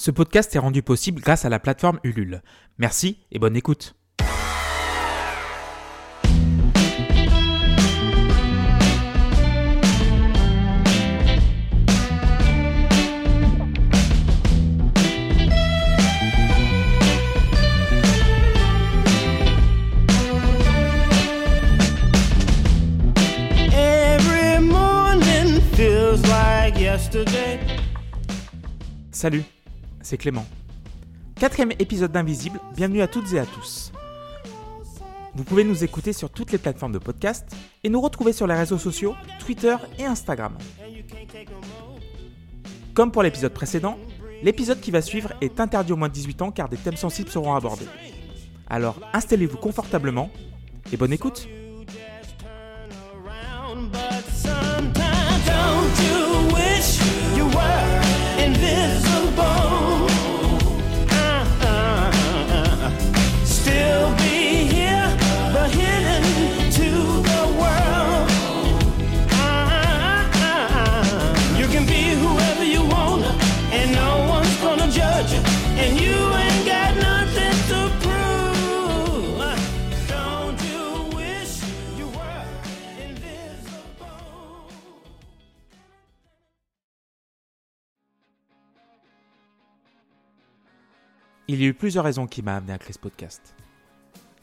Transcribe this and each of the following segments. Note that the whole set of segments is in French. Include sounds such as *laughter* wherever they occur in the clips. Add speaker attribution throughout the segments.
Speaker 1: Ce podcast est rendu possible grâce à la plateforme Ulule. Merci et bonne écoute.
Speaker 2: Every morning feels like yesterday.
Speaker 1: Salut, c'est Clément. Quatrième épisode d'Invisible, bienvenue à toutes et à tous. Vous pouvez nous écouter sur toutes les plateformes de podcast et nous retrouver sur les réseaux sociaux, Twitter et Instagram. Comme pour l'épisode précédent, l'épisode qui va suivre est interdit aux moins de 18 ans car des thèmes sensibles seront abordés. Alors installez-vous confortablement et bonne écoute Il y a eu plusieurs raisons qui m'ont amené à créer ce podcast.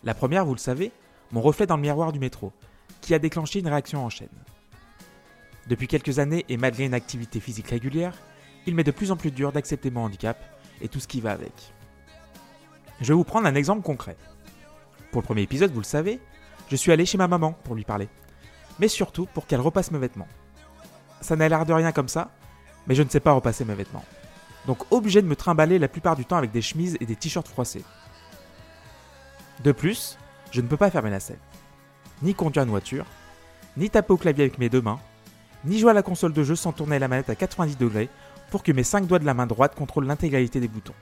Speaker 1: La première, vous le savez, mon reflet dans le miroir du métro, qui a déclenché une réaction en chaîne. Depuis quelques années et malgré une activité physique régulière, il m'est de plus en plus dur d'accepter mon handicap et tout ce qui va avec. Je vais vous prendre un exemple concret. Pour le premier épisode, vous le savez, je suis allé chez ma maman pour lui parler, mais surtout pour qu'elle repasse mes vêtements. Ça n'a l'air de rien comme ça, mais je ne sais pas repasser mes vêtements donc obligé de me trimballer la plupart du temps avec des chemises et des t-shirts froissés. De plus, je ne peux pas fermer la selle, ni conduire une voiture, ni taper au clavier avec mes deux mains, ni jouer à la console de jeu sans tourner la manette à 90 degrés pour que mes 5 doigts de la main droite contrôlent l'intégralité des boutons,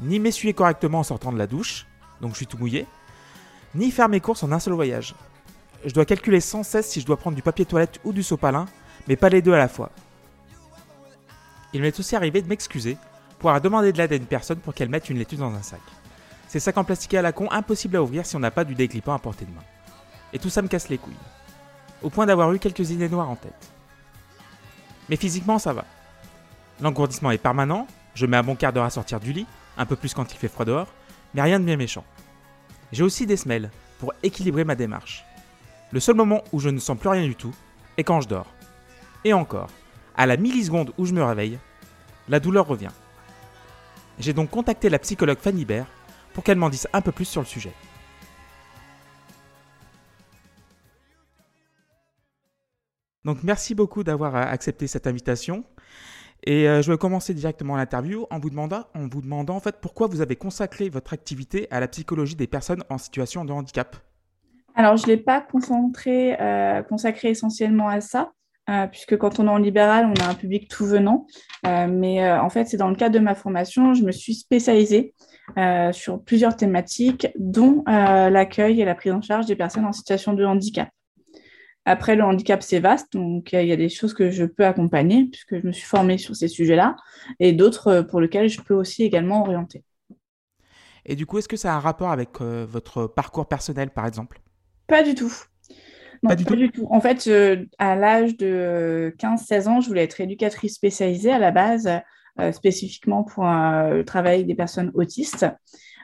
Speaker 1: ni m'essuyer correctement en sortant de la douche, donc je suis tout mouillé, ni faire mes courses en un seul voyage. Je dois calculer sans cesse si je dois prendre du papier toilette ou du sopalin, mais pas les deux à la fois. Il m'est aussi arrivé de m'excuser pour avoir demandé de l'aide à une personne pour qu'elle mette une laitue dans un sac. Ces sacs en plastique à la con, impossible à ouvrir si on n'a pas du déclippant à portée de main. Et tout ça me casse les couilles. Au point d'avoir eu quelques idées noires en tête. Mais physiquement, ça va. L'engourdissement est permanent, je mets un bon quart d'heure à sortir du lit, un peu plus quand il fait froid dehors, mais rien de bien méchant. J'ai aussi des semelles pour équilibrer ma démarche. Le seul moment où je ne sens plus rien du tout est quand je dors. Et encore, à la milliseconde où je me réveille, la douleur revient. J'ai donc contacté la psychologue Fanny Baer pour qu'elle m'en dise un peu plus sur le sujet. Donc merci beaucoup d'avoir euh, accepté cette invitation. Et euh, je vais commencer directement l'interview en vous demandant, en fait pourquoi vous avez consacré votre activité à la psychologie des personnes en situation de handicap?
Speaker 3: Alors, je ne l'ai pas concentré, euh, consacré essentiellement à ça, euh, puisque quand on est en libéral, on a un public tout venant. Euh, mais euh, en fait, c'est dans le cadre de ma formation, je me suis spécialisée sur plusieurs thématiques, dont l'accueil et la prise en charge des personnes en situation de handicap. Après, le handicap, c'est vaste, donc il y a des choses que je peux accompagner, puisque je me suis formée sur ces sujets-là, et d'autres pour lesquels je peux aussi également orienter.
Speaker 1: Et du coup, est-ce que ça a un rapport avec votre parcours personnel par exemple?
Speaker 3: Pas du tout. Non,
Speaker 1: Pas du tout
Speaker 3: En fait, euh, à l'âge de 15-16 ans, je voulais être éducatrice spécialisée à la base, euh, spécifiquement pour euh, le travail avec des personnes autistes.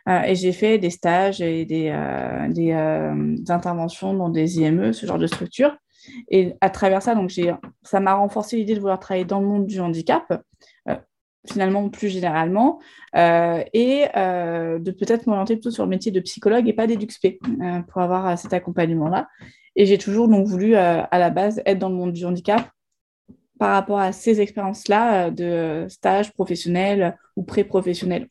Speaker 3: Euh, et j'ai fait des stages et des, euh, des, euh, des interventions dans des IME, ce genre de structure. Et à travers ça, donc ça m'a renforcé l'idée de vouloir travailler dans le monde du handicap, euh, finalement plus généralement, euh, et euh, de peut-être m'orienter plutôt sur le métier de psychologue et pas d'éduxp euh, pour avoir cet accompagnement-là. Et j'ai toujours donc voulu à la base être dans le monde du handicap par rapport à ces expériences-là de stage professionnel ou pré-professionnel.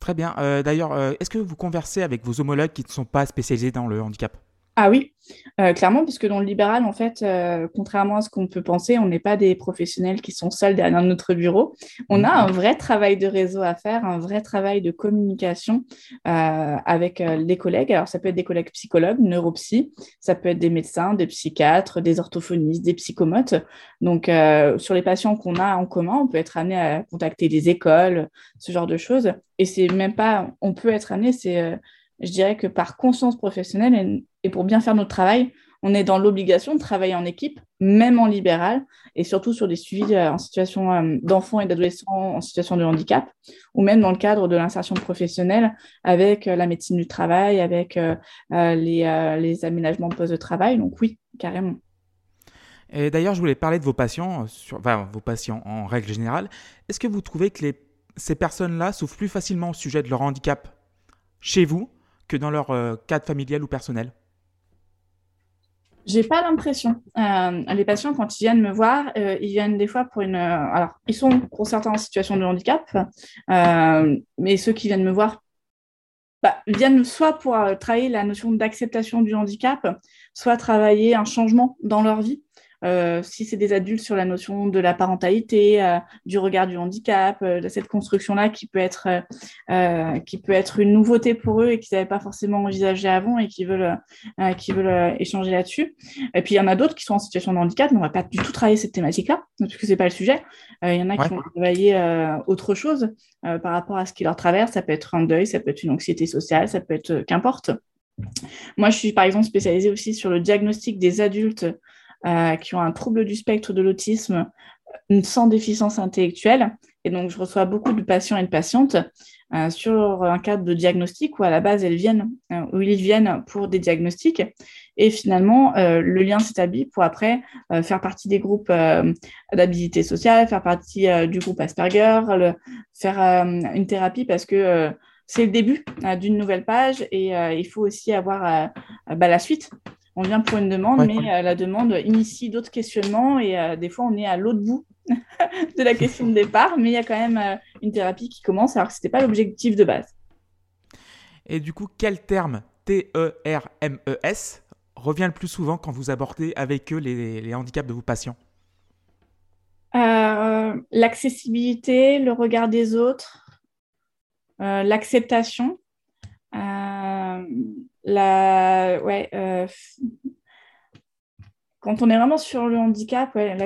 Speaker 1: Très bien. D'ailleurs, est-ce que vous conversez avec vos homologues qui ne sont pas spécialisés dans le handicap?
Speaker 3: Ah oui, euh, clairement, parce que dans le libéral, en fait, euh, contrairement à ce qu'on peut penser, on n'est pas des professionnels qui sont seuls derrière notre bureau. On a un vrai travail de réseau à faire, un vrai travail de communication euh, avec les collègues. Alors, ça peut être des collègues psychologues, neuropsy, ça peut être des médecins, des psychiatres, des orthophonistes, des psychomotes. Donc, sur les patients qu'on a en commun, on peut être amené à contacter des écoles, ce genre de choses. Et c'est même pas, on peut être amené, c'est je dirais que par conscience professionnelle et, pour bien faire notre travail, on est dans l'obligation de travailler en équipe, même en libéral, et surtout sur des suivis euh, en situation euh, d'enfants et d'adolescents en situation de handicap, ou même dans le cadre de l'insertion professionnelle avec euh, la médecine du travail, avec les, aménagements de poste de travail. Donc oui, carrément.
Speaker 1: Et d'ailleurs, je voulais parler de vos patients, sur, vos patients en règle générale. Est-ce que vous trouvez que les, ces personnes-là souffrent plus facilement au sujet de leur handicap chez vous que dans leur euh, cadre familial ou personnel
Speaker 3: j'ai pas l'impression. Euh, les patients, quand ils viennent me voir, euh, ils viennent des fois pour une. alors, ils sont pour certains en situation de handicap, mais ceux qui viennent me voir bah, viennent soit pour travailler la notion d'acceptation du handicap, soit travailler un changement dans leur vie. Euh, si c'est des adultes sur la notion de la parentalité, euh, du regard du handicap, euh, de cette construction-là qui peut être qui peut être une nouveauté pour eux et qu'ils n'avaient pas forcément envisagé avant et qui veulent qui veulent échanger là-dessus. Et puis il y en a d'autres qui sont en situation de handicap, mais on va pas du tout travailler cette thématique-là parce que c'est pas le sujet. Il y en a qui vont travailler autre chose par rapport à ce qui leur traverse. Ça peut être un deuil, ça peut être une anxiété sociale, ça peut être qu'importe. Moi, je suis par exemple spécialisée aussi sur le diagnostic des adultes qui ont un trouble du spectre de l'autisme sans déficience intellectuelle. Et donc, je reçois beaucoup de patients et de patientes euh, sur un cadre de diagnostic où à la base, elles viennent, euh, où ils viennent pour des diagnostics. Et finalement, le lien s'établit pour après faire partie des groupes d'habilité sociale, faire partie du groupe Asperger, faire une thérapie parce que c'est le début d'une nouvelle page et il faut aussi avoir bah, la suite on vient pour une demande, mais euh, la demande initie d'autres questionnements et euh, des fois on est à l'autre bout *laughs* de la question de départ, mais il y a quand même euh, une thérapie qui commence alors que ce n'était pas l'objectif de base.
Speaker 1: Et du coup, quel terme T-E-R-M-E-S revient le plus souvent quand vous abordez avec eux les, handicaps de vos patients?
Speaker 3: L'accessibilité, le regard des autres, l'acceptation ouais, euh, quand on est vraiment sur le handicap, ouais,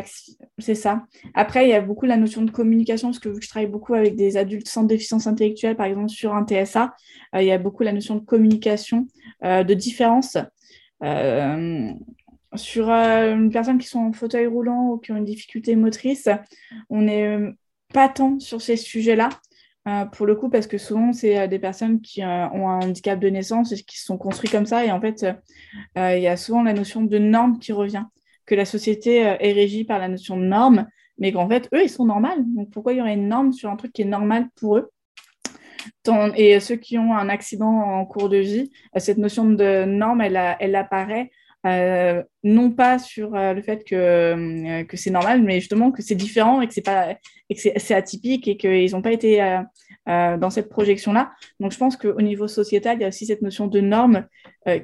Speaker 3: c'est ça. Après, il y a beaucoup la notion de communication, parce que vu que je travaille beaucoup avec des adultes sans déficience intellectuelle, par exemple sur un TSA, euh, il y a beaucoup la notion de communication, euh, de différence. sur une personne qui sont en fauteuil roulant ou qui ont une difficulté motrice, on n'est pas tant sur ces sujets-là. Euh, pour le coup, parce que souvent, c'est euh, des personnes qui euh, ont un handicap de naissance et qui se sont construits comme ça. Et en fait, il y a souvent la notion de norme qui revient, que la société est régie par la notion de norme, mais qu'en fait, eux, ils sont normaux. Donc, pourquoi il y aurait une norme sur un truc qui est normal pour eux? Et ceux qui ont un accident en cours de vie, cette notion de norme, elle, elle apparaît euh, non pas sur euh, le fait que, euh, que c'est normal, mais justement que c'est différent et que c'est pas et que c'est atypique et qu'ils n'ont pas été dans cette projection-là. Donc je pense qu'au niveau sociétal, il y a aussi cette notion de norme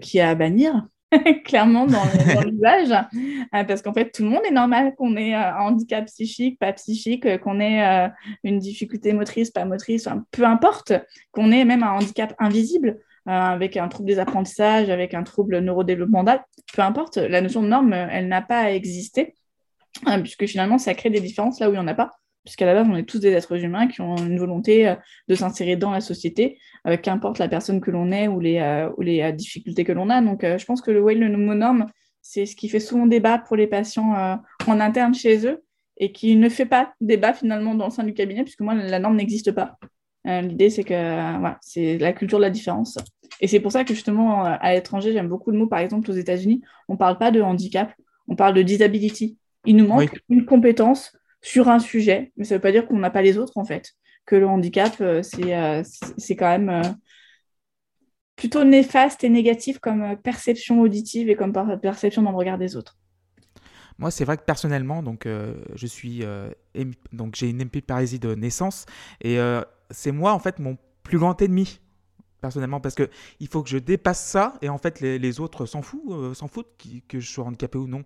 Speaker 3: qui est à bannir. *laughs* clairement dans, l'usage, parce qu'en fait tout le monde est normal qu'on ait un handicap psychique, pas psychique, qu'on ait une difficulté motrice, pas motrice, peu importe, qu'on ait même un handicap invisible. Euh, avec un trouble des apprentissages, avec un trouble neurodéveloppemental, peu importe, la notion de norme, elle n'a pas à exister, euh, puisque finalement, ça crée des différences là où il n'y en a pas, puisqu'à la base, on est tous des êtres humains qui ont une volonté euh, de s'insérer dans la société, qu'importe la personne que l'on est ou les, ou les difficultés que l'on a. Donc, je pense que le, ouais, le mot norme, c'est ce qui fait souvent débat pour les patients en interne chez eux et qui ne fait pas débat finalement dans le sein du cabinet, puisque moi, la norme n'existe pas. Euh, l'idée, c'est que voilà, c'est la culture de la différence. Et c'est pour ça que justement, à l'étranger, j'aime beaucoup le mot, par exemple, aux États-Unis, on ne parle pas de handicap, on parle de disability. Il nous manque une compétence sur un sujet, mais ça ne veut pas dire qu'on n'a pas les autres, en fait. Que le handicap, euh, euh, c'est quand même plutôt néfaste et négatif comme perception auditive et comme perception dans le regard des autres.
Speaker 1: Moi, c'est vrai que personnellement, donc je suis donc j'ai une MP de naissance et c'est moi en fait mon plus grand ennemi personnellement, parce que il faut que je dépasse ça, et en fait, les, autres s'en foutent, euh, s'en foutent que je sois handicapé ou non.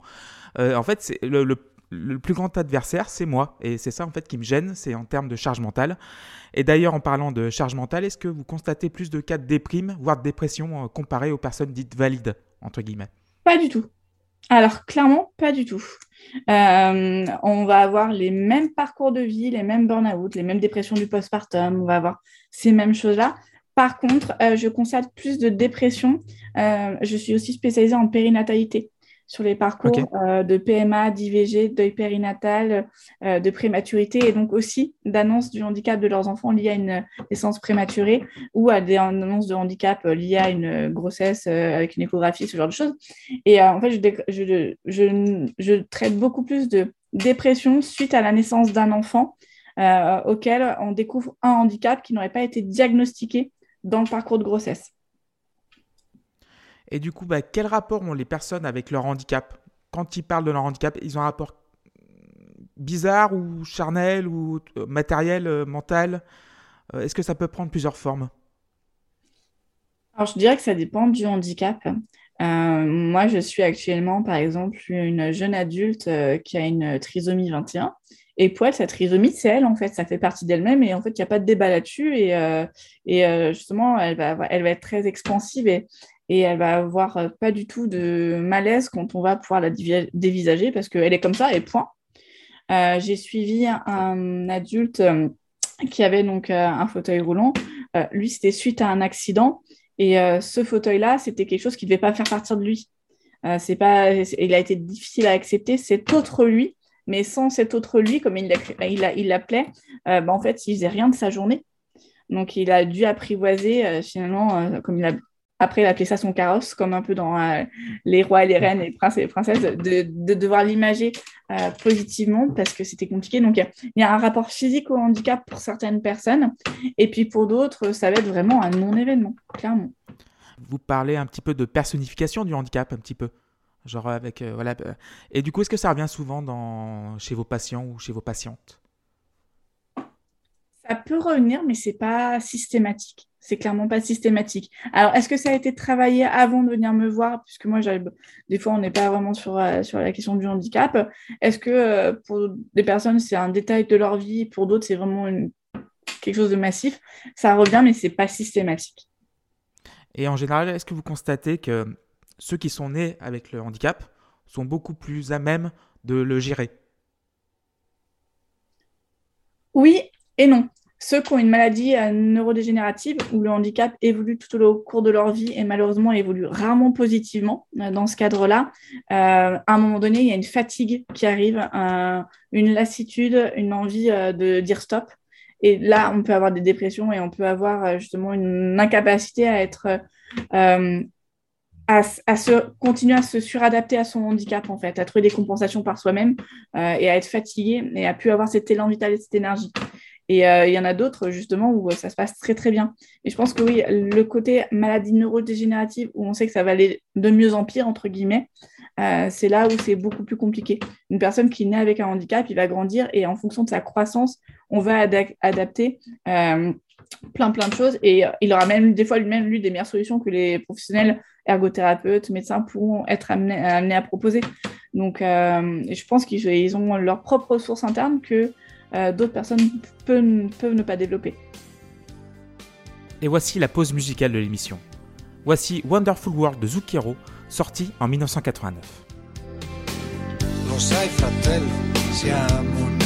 Speaker 1: Euh, en fait, c'est le, plus grand adversaire, c'est moi, et c'est ça en fait qui me gêne, c'est en termes de charge mentale. Et d'ailleurs, en parlant de charge mentale, est-ce que vous constatez plus de cas de déprime, voire de dépression, euh, comparé aux personnes dites valides entre guillemets?
Speaker 3: Pas du tout. Alors, clairement, pas du tout. On va avoir les mêmes parcours de vie, les mêmes burn-out, les mêmes dépressions du postpartum, on va avoir ces mêmes choses-là. Par contre, euh, je constate plus de dépression. Euh, je suis aussi spécialisée en périnatalité sur les parcours euh, de PMA, d'IVG, deuil périnatal, de prématurité et donc aussi d'annonce du handicap de leurs enfants liés à une naissance prématurée ou à des annonces de handicap liées à une grossesse avec une échographie, ce genre de choses. Et en fait, je, dé- je, je, je traite beaucoup plus de dépression suite à la naissance d'un enfant euh, auquel on découvre un handicap qui n'aurait pas été diagnostiqué dans le parcours de grossesse.
Speaker 1: Et du coup, bah, quel rapport ont les personnes avec leur handicap? Quand ils parlent de leur handicap, ils ont un rapport bizarre ou charnel ou euh, matériel, euh, mental? Euh, Est-ce que ça peut prendre plusieurs formes?
Speaker 3: Alors, je dirais que ça dépend du handicap. Euh, moi, je suis actuellement, par exemple, une jeune adulte qui a une trisomie 21. Et elle, cette trisomie, c'est elle, en fait, ça fait partie d'elle-même. Et en fait, il n'y a pas de débat là-dessus. Et, euh, euh, justement, elle va, être très expansive et, elle va avoir euh, pas du tout de malaise quand on va pouvoir la dévisager parce qu'elle est comme ça et point. J'ai suivi un, adulte qui avait donc un fauteuil roulant. Lui, c'était suite à un accident. Et ce fauteuil-là, c'était quelque chose qui ne devait pas faire partir de lui. C'est pas, il a été difficile à accepter cet autre lui, mais sans cet autre lui, comme il l'a- il l'a- il l'appelait, euh, bah, en fait, il faisait rien de sa journée. Donc, il a dû apprivoiser, euh, finalement, euh, comme il a, après, il a appelé ça son carrosse, comme un peu dans euh, Les rois les reines, les princes et les princesses, de, de devoir l'imager euh, positivement parce que c'était compliqué. Donc, il y a un rapport physique au handicap pour certaines personnes, et puis pour d'autres, ça va être vraiment un non-événement, clairement.
Speaker 1: Vous parlez un petit peu de personnification du handicap, un petit peu. Genre avec. euh, voilà. euh, Et du coup, est-ce que ça revient souvent dans... chez vos patients ou chez vos patientes?
Speaker 3: Ça peut revenir, mais c'est pas systématique. C'est clairement pas systématique. Alors, est-ce que ça a été travaillé avant de venir me voir? Puisque moi, des fois, on n'est pas vraiment sur, euh, sur la question du handicap. Est-ce que euh, pour des personnes, c'est un détail de leur vie Pour d'autres, c'est vraiment une- quelque chose de massif? Ça revient, mais c'est pas systématique.
Speaker 1: Et en général, est-ce que vous constatez que ceux qui sont nés avec le handicap sont beaucoup plus à même de le gérer
Speaker 3: Oui et non. Ceux qui ont une maladie euh, neurodégénérative où le handicap évolue tout au cours de leur vie et malheureusement évolue rarement positivement euh, dans ce cadre-là, euh, à un moment donné, il y a une fatigue qui arrive, un- une lassitude, une envie de dire stop. Et là, on peut avoir des dépressions et on peut avoir justement une incapacité à être à, se continuer à se suradapter à son handicap en fait, à trouver des compensations par soi-même euh, et à être fatigué et à plus avoir cet élan vital et cette énergie. Et euh, il y en a d'autres, justement, où euh, ça se passe très, très bien. Et je pense que oui, le côté maladie neurodégénérative, où on sait que ça va aller de mieux en pire, entre guillemets, c'est là où c'est beaucoup plus compliqué. Une personne qui naît avec un handicap, il va grandir et en fonction de sa croissance, on va ada- adapter plein, plein de choses. Et il aura même, des fois, lui-même, lui, des meilleures solutions que les professionnels ergothérapeutes, médecins pourront être amenés, amenés à proposer. Donc, euh, je pense qu'ils ils ont leurs propres ressources internes que euh, d'autres personnes peuvent, peuvent ne pas développer.
Speaker 1: Et voici la pause musicale de l'émission. Voici Wonderful World de Zucchero, sorti en 1989.
Speaker 4: Lo sai fratello, siamo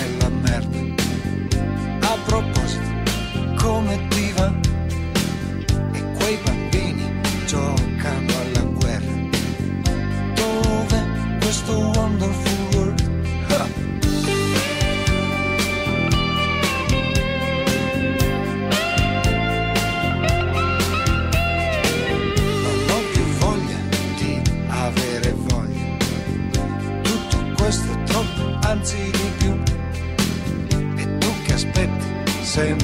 Speaker 4: same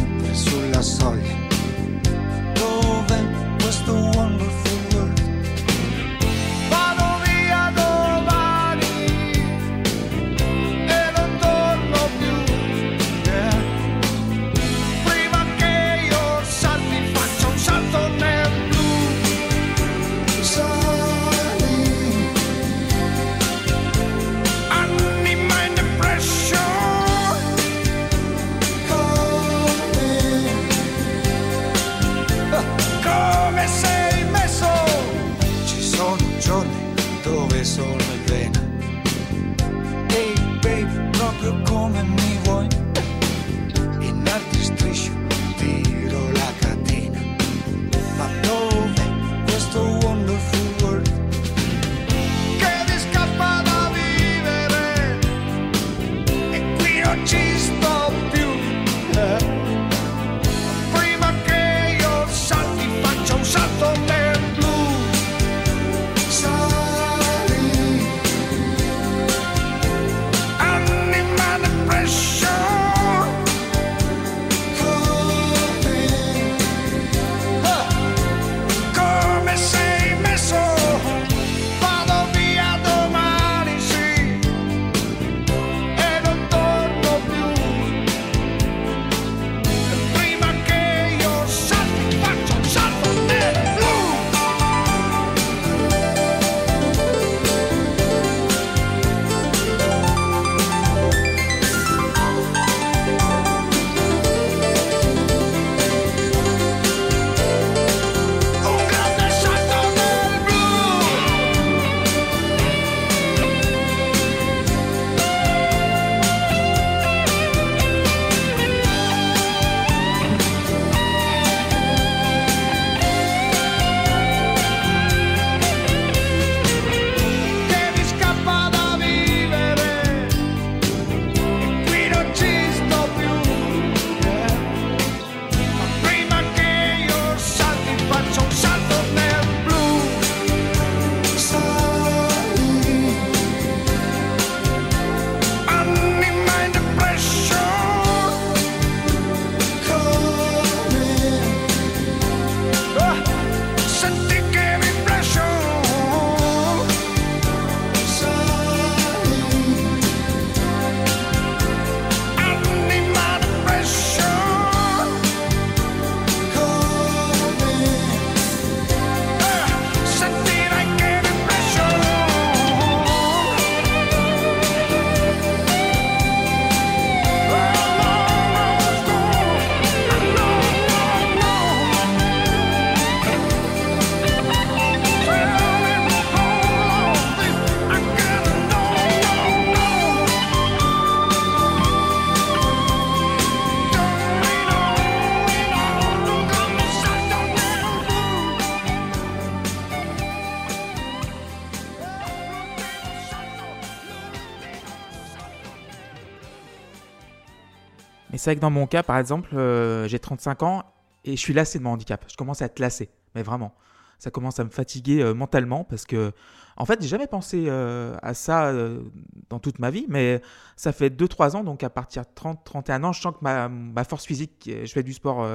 Speaker 1: c'est vrai que dans mon cas, par exemple, euh, j'ai 35 ans et je suis lassé de mon handicap. Je commence à être lassé, mais vraiment. Ça commence à me fatiguer euh, mentalement parce que, en fait, j'ai jamais pensé euh, à ça euh, dans toute ma vie, mais ça fait 2-3 ans, donc à partir de 30-31 ans, je sens que ma, ma force physique, je fais du sport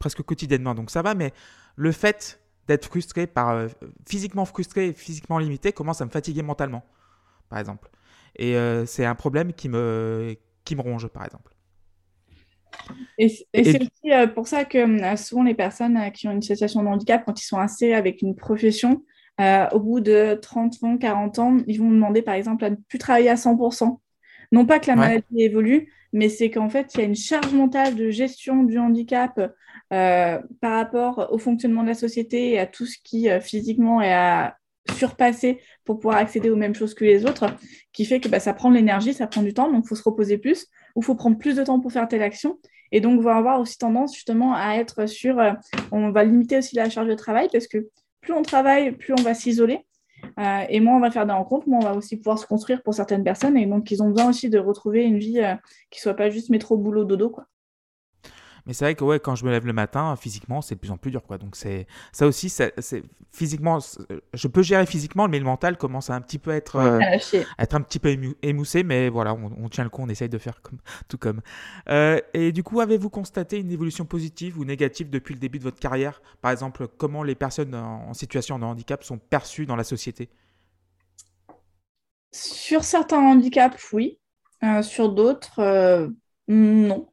Speaker 1: presque quotidiennement, donc ça va, mais le fait d'être frustré par physiquement frustré physiquement limité commence à me fatiguer mentalement, par exemple. Et c'est un problème qui me, qui me ronge, par exemple.
Speaker 3: Et, c- et
Speaker 1: Et
Speaker 3: c'est aussi euh, pour ça que euh, souvent les personnes euh, qui ont une situation de handicap, quand ils sont insérés avec une profession, euh, au bout de 30 ans, 40 ans, ils vont demander par exemple à ne plus travailler à 100%. Non pas que la
Speaker 1: Ouais.
Speaker 3: maladie évolue, mais c'est qu'en fait, il y a une charge mentale de gestion du handicap euh, par rapport au fonctionnement de la société et à tout ce qui euh, physiquement est à surpasser pour pouvoir accéder aux mêmes choses que les autres, qui fait que bah, ça prend de l'énergie, ça prend du temps, donc il faut se reposer plus, ou il faut prendre plus de temps pour faire telle action. Et donc, on va avoir aussi tendance justement à être sur, euh, on va limiter aussi la charge de travail parce que plus on travaille, plus on va s'isoler. Euh, et moins on va faire des rencontres, moins on va aussi pouvoir se construire pour certaines personnes. Et donc, ils ont besoin aussi de retrouver une vie euh, qui soit pas juste métro, boulot, dodo. Quoi.
Speaker 1: Mais c'est vrai que ouais, quand je me lève le matin, physiquement, c'est de plus en plus dur. Quoi. Donc c'est ça aussi, c'est physiquement, je peux gérer physiquement, mais le mental commence à un petit peu être, euh,
Speaker 3: À
Speaker 1: être un petit peu ému- émoussé. Mais voilà, on, on tient le coup, on essaye de faire comme, *laughs* tout comme. Euh, et du coup, avez-vous constaté une évolution positive ou négative depuis le début de votre carrière? Par exemple, comment les personnes en, en situation de handicap sont perçues dans la société?
Speaker 3: Sur certains handicaps, oui. Euh, sur d'autres, euh, non.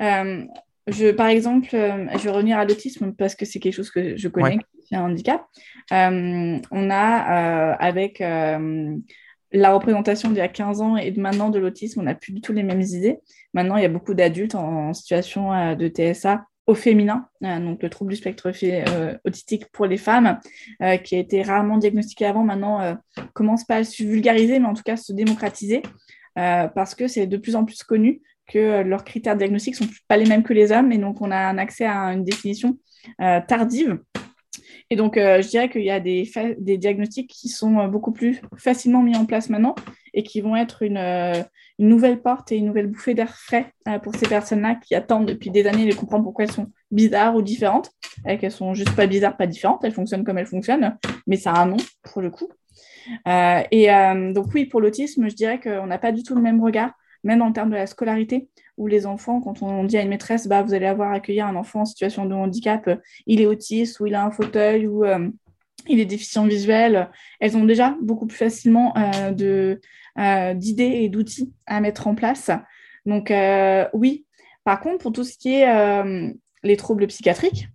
Speaker 3: Euh, je, par exemple, euh, je vais revenir à l'autisme parce que c'est quelque chose que je connais,
Speaker 1: Ouais.
Speaker 3: qui est un handicap. Euh, on a, euh, avec la représentation d'il y a 15 ans et de maintenant de l'autisme, on n'a plus du tout les mêmes idées. Maintenant, il y a beaucoup d'adultes en, en situation de TSA au féminin, donc le trouble du spectre autistique pour les femmes, qui a été rarement diagnostiqué avant, maintenant commence pas à se vulgariser, mais en tout cas se démocratiser, euh, parce que c'est de plus en plus connu que euh, leurs critères diagnostiques sont pas les mêmes que les hommes, et donc on a un accès à une définition euh, tardive. Et donc, euh, je dirais qu'il y a des, diagnostics qui sont beaucoup plus facilement mis en place maintenant et qui vont être une, nouvelle porte et une nouvelle bouffée d'air frais pour ces personnes-là qui attendent depuis des années de comprendre pourquoi elles sont bizarres ou différentes. Et qu'elles sont juste pas bizarres, pas différentes. Elles fonctionnent comme elles fonctionnent, mais ça a un nom pour le coup. Et donc, oui, pour l'autisme, je dirais qu'on n'a pas du tout le même regard, même en termes de la scolarité, où les enfants, quand on dit à une maîtresse, bah, vous allez avoir accueilli un enfant en situation de handicap, euh, il est autiste, ou il a un fauteuil, ou euh, il est déficient visuel, elles ont déjà beaucoup plus facilement euh, euh, d'idées et d'outils à mettre en place. Donc, euh, oui. Par contre, pour tout ce qui est euh, les troubles psychiatriques,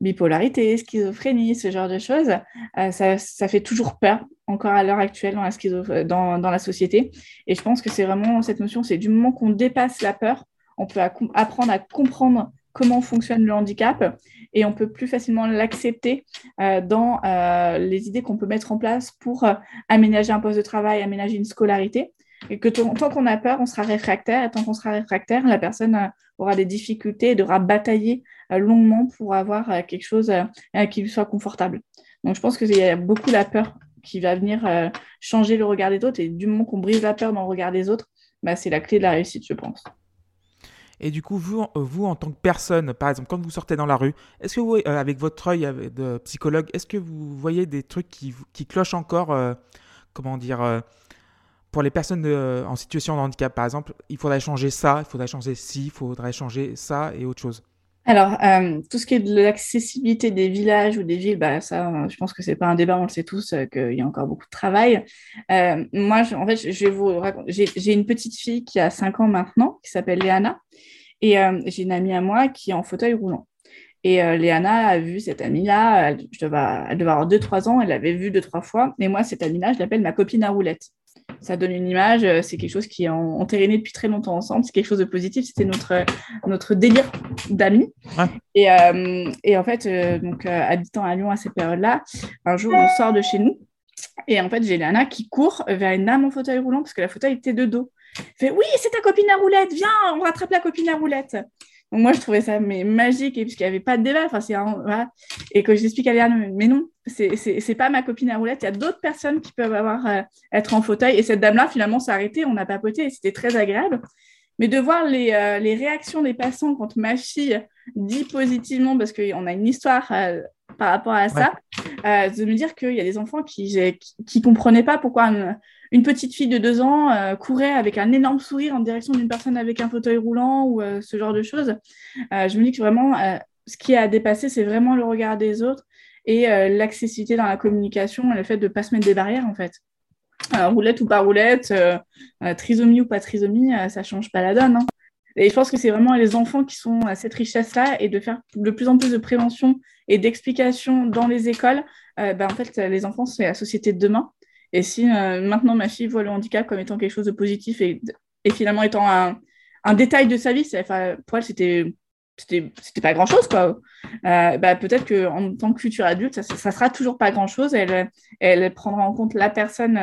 Speaker 3: bipolarité, schizophrénie, ce genre de choses, euh, ça fait toujours peur, encore à l'heure actuelle dans la, schizo- dans, la société. Et je pense que c'est vraiment cette notion, c'est du moment qu'on dépasse la peur, on peut apprendre à comprendre comment fonctionne le handicap et on peut plus facilement l'accepter euh, dans euh, les idées qu'on peut mettre en place pour euh, aménager un poste de travail, aménager une scolarité. Et que tant qu'on a peur, on sera réfractaire. Et tant qu'on sera réfractaire, la personne euh, aura des difficultés et devra batailler euh, longuement pour avoir euh, quelque chose euh, qui lui soit confortable. Donc je pense qu'il y a beaucoup la peur qui va venir euh, changer le regard des autres. Et du moment qu'on brise la peur dans le regard des autres, bah, c'est la clé de la réussite, je pense.
Speaker 1: Et du coup, vous, vous, en tant que personne, par exemple, quand vous sortez dans la rue, est-ce que vous, euh, avec votre œil euh, de psychologue, est-ce que vous voyez des trucs qui, qui clochent encore, euh, comment dire, euh, pour les personnes en situation de handicap, par exemple, il faudrait changer ça, il faudrait changer ci, il faudrait changer ça et autre chose?
Speaker 3: Alors, euh, tout ce qui est de l'accessibilité des villages ou des villes, bah, ça, euh, je pense que c'est pas un débat, on le sait tous, euh, qu'il y a encore beaucoup de travail. Moi, en fait, je vais vous raconter. J'ai une petite fille qui a 5 ans maintenant, qui s'appelle Léana, et j'ai une amie à moi qui est en fauteuil roulant. Et Léana a vu cette amie-là, elle, devait avoir 2-3 ans, elle l'avait vue deux, trois fois. Et moi, cette amie-là, je l'appelle ma copine à roulette. Ça donne une image, euh, c'est quelque chose qui est en- entériné depuis très longtemps ensemble, c'est quelque chose de positif, c'était notre, notre délire d'amis.
Speaker 1: Ouais.
Speaker 3: Et, euh, et en fait, euh, donc, euh, habitant à Lyon à cette période-là, un jour, on sort de chez nous. Et en fait, j'ai Léana qui court vers une dame en fauteuil roulant parce que la fauteuil était de dos. Elle fait Oui, c'est ta copine à roulette, viens, on rattrape la copine à roulette. Donc moi, je trouvais ça mais magique, et puisqu'il n'y avait pas de débat. Enfin, c'est un- voilà. Et que j'explique à Léana, mais non, c'est- c'est c'est pas ma copine à roulette, il y a d'autres personnes qui peuvent avoir, euh, être en fauteuil. Et cette dame-là, finalement, s'est arrêtée, on a papoté et c'était très agréable. Mais de voir les, euh, les réactions des passants quand ma fille dit positivement, parce qu'on a une histoire euh, par rapport à ça, euh, de me dire qu'il y a des enfants qui qui, comprenaient pas pourquoi une, une petite fille de deux ans euh, courait avec un énorme sourire en direction d'une personne avec un fauteuil roulant ou euh, ce genre de choses. Euh, je me dis que vraiment, ce qui a dépassé, c'est vraiment le regard des autres et l'accessibilité dans la communication et le fait de ne pas se mettre des barrières, en fait. Roulette ou pas roulette, trisomie ou pas trisomie, ça change pas la donne. hein. Et je pense que c'est vraiment les enfants qui sont à cette richesse-là et de faire de plus en plus de prévention et d'explication dans les écoles. ben, en fait, les enfants, c'est la société de demain. Et si euh, maintenant ma fille voit le handicap comme étant quelque chose de positif et, finalement étant un, détail de sa vie, enfin, pour elle, c'était c'était pas grand chose quoi. Euh, bah, peut-être que en tant que futur adulte ça, ça sera toujours pas grand chose elle elle prendra en compte la personne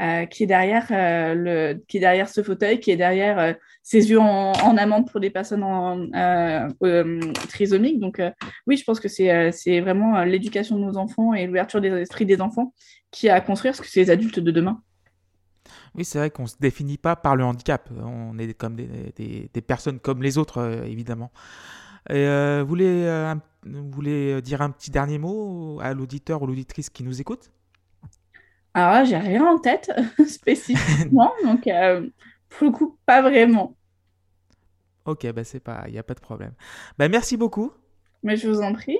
Speaker 3: euh, qui est derrière euh, le qui est derrière ce fauteuil qui est derrière euh, ses yeux en, en amande pour des personnes euh, trisomiques donc oui je pense que c'est vraiment l'éducation de nos enfants et l'ouverture des esprits des enfants qui a à construire ce que c'est les adultes de demain
Speaker 1: Oui, c'est vrai qu'on ne se définit pas par le handicap. On est comme des, des- personnes comme les autres, évidemment. Vous, voulez, vous voulez dire un petit dernier mot à l'auditeur ou l'auditrice qui nous écoute?
Speaker 3: Alors là j'ai rien en tête *laughs* spécifiquement *laughs* donc euh, pour le coup pas vraiment
Speaker 1: Ok, bah c'est pas, il n'y a pas de problème. Bah merci beaucoup
Speaker 3: mais je vous en prie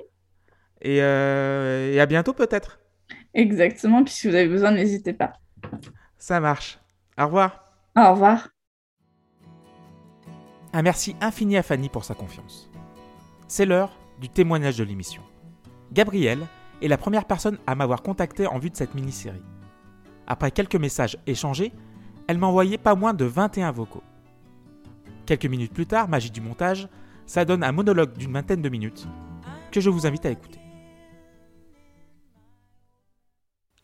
Speaker 1: et, euh, et à bientôt peut-être.
Speaker 3: Exactement, puis si vous avez besoin, n'hésitez pas.
Speaker 1: Ça marche. Au revoir.
Speaker 3: Au revoir.
Speaker 1: Un merci infini à Fanny pour sa confiance. C'est l'heure du témoignage de l'émission. Gabrielle est la première personne à m'avoir contacté en vue de cette mini-série. Après quelques messages échangés, elle m'a pas moins de 21 vocaux. Quelques minutes plus tard, magie du montage, ça donne un monologue d'une vingtaine de minutes que je vous invite à écouter.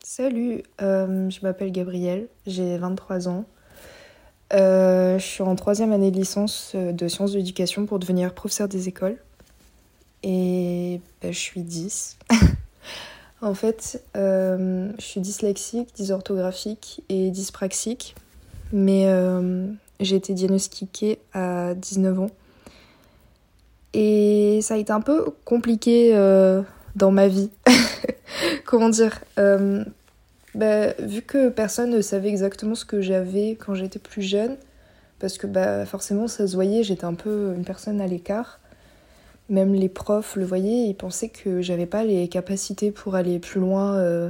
Speaker 5: Salut, euh, je m'appelle Gabrielle, j'ai 23 ans. Euh, je suis en troisième année de licence euh, de sciences de l'éducation pour devenir professeur des écoles. Et bah, je suis 10. *laughs* en fait, euh, je suis dyslexique, dysorthographique et dyspraxique. Mais euh, j'ai été diagnostiquée à 19 ans. Et ça a été un peu compliqué euh, dans ma vie. *laughs* Comment dire bah, Vu que personne ne savait exactement ce que j'avais quand j'étais plus jeune, parce que bah, forcément ça se voyait, j'étais un peu une personne à l'écart. Même les profs le voyaient, ils pensaient que j'avais pas les capacités pour aller plus loin euh,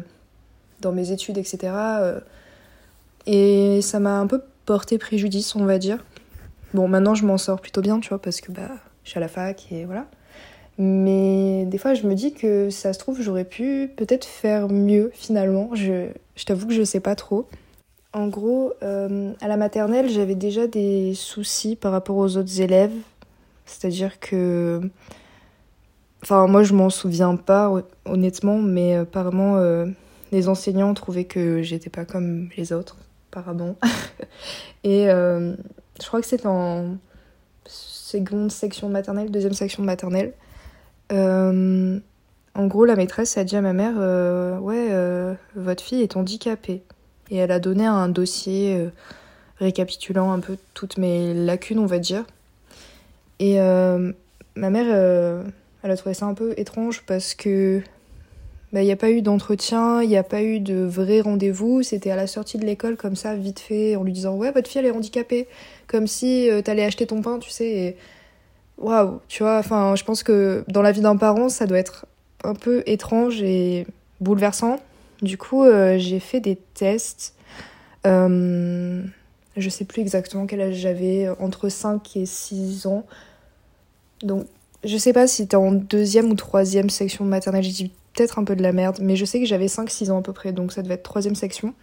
Speaker 5: dans mes études, etc. euh. et ça m'a un peu porté préjudice, on va dire. Bon, maintenant je m'en sors plutôt bien, tu vois, parce que bah, je suis à la fac et voilà. Mais des fois, je me dis que ça se trouve, j'aurais pu peut-être faire mieux finalement. Je, je t'avoue que je sais pas trop. En gros, euh, à la maternelle, j'avais déjà des soucis par rapport aux autres élèves. C'est-à-dire que. Enfin, moi, je m'en souviens pas, hon- honnêtement, mais apparemment, euh, les enseignants trouvaient que j'étais pas comme les autres, apparemment. *laughs* Et euh, je crois que c'était en seconde section maternelle, deuxième section maternelle. Euh, en gros, la maîtresse a dit à ma mère Ouais, votre fille est handicapée. Et elle a donné un dossier récapitulant un peu toutes mes lacunes, on va dire. Et euh, ma mère, euh, elle a trouvé ça un peu étrange parce que bah, il n'y a pas eu d'entretien, il n'y a pas eu de vrai rendez-vous. C'était à la sortie de l'école, comme ça, vite fait, en lui disant Ouais, votre fille, elle est handicapée. Comme si euh, t'allais acheter ton pain, tu sais. Et waouh, tu vois, enfin, je pense que dans la vie d'un parent, ça doit être un peu étrange et bouleversant. Du coup, j'ai fait des tests. Euh, je sais plus exactement quel âge j'avais, entre 5 et 6 ans. Donc, je sais pas si c'était en deuxième ou troisième section maternelle, j'ai dit peut-être un peu de la merde, mais je sais que j'avais 5-6 ans à peu près, donc ça devait être troisième section.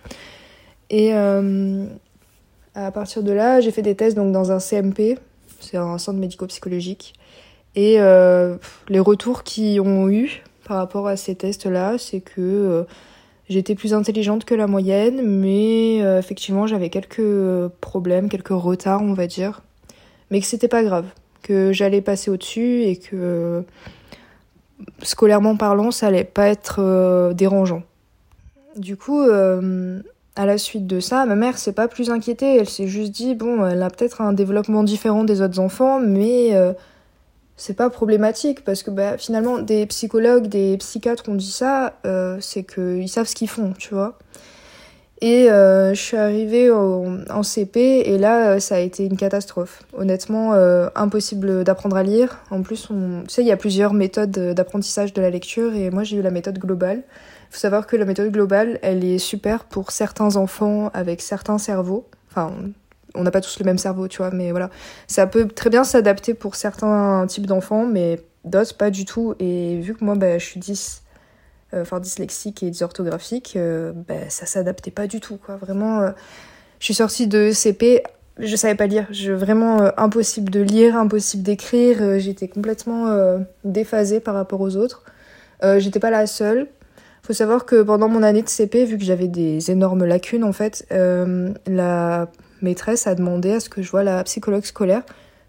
Speaker 5: Et euh, à partir de là, j'ai fait des tests donc, dans un CMP, c'est un centre médico-psychologique. Et euh, les retours qu'ils ont eu par rapport à ces tests-là, c'est que euh, j'étais plus intelligente que la moyenne, mais effectivement j'avais quelques problèmes, quelques retards, on va dire, mais que c'était pas grave, que j'allais passer au-dessus et que scolairement parlant, ça allait pas être euh, dérangeant. Du coup, euh, à la suite de ça, ma mère s'est pas plus inquiétée. Elle s'est juste dit bon, elle a peut-être un développement différent des autres enfants, mais euh, c'est pas problématique parce que bah, finalement, des psychologues, des psychiatres ont dit ça, c'est qu'ils savent ce qu'ils font, tu vois. Et euh, je suis arrivée au- en CP et là, euh, ça a été une catastrophe. Honnêtement, euh, impossible d'apprendre à lire. En plus, on... tu sais, il y a plusieurs méthodes d'apprentissage de la lecture et moi, j'ai eu la méthode globale. Il faut savoir que la méthode globale, elle est super pour certains enfants avec certains cerveaux. Enfin, on n'a pas tous le même cerveau, tu vois, mais voilà. Ça peut très bien s'adapter pour certains types d'enfants, mais d'autres pas du tout. Et vu que moi, bah, je suis 10 euh, enfin dyslexique et dysorthographique, euh, ben, ça s'adaptait pas du tout, quoi. Vraiment, euh, je suis sortie de CP, je savais pas lire. Je, vraiment euh, impossible de lire, impossible d'écrire. euh, J'étais complètement euh, déphasée par rapport aux autres. Euh, J'étais pas la seule. Faut savoir que pendant mon année de CP, vu que j'avais des énormes lacunes, en fait, euh, la maîtresse a demandé à ce que je vois la psychologue scolaire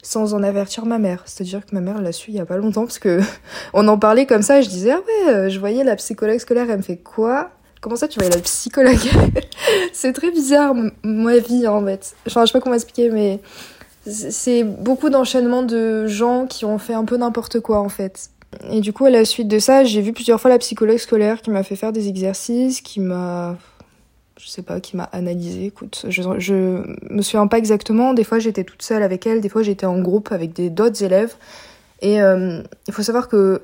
Speaker 5: sans en avertir ma mère. C'est-à-dire que ma mère l'a su il y a pas longtemps parce que *laughs* on en parlait comme ça, je disais ah ouais, euh, je voyais la psychologue scolaire, elle me fait quoi? Comment ça tu voyais la psychologue? *laughs* C'est très bizarre ma vie en fait. Enfin, je sais pas comment expliquer mais c'est beaucoup d'enchaînements de gens qui ont fait un peu n'importe quoi en fait. Et du coup, à la suite de ça, j'ai vu plusieurs fois la psychologue scolaire qui m'a fait faire des exercices, qui m'a je sais pas, qui m'a analysé. Écoute, je, je me souviens pas exactement. Des fois, j'étais toute seule avec elle. Des fois, j'étais en groupe avec d'autres élèves. Et euh, il faut savoir que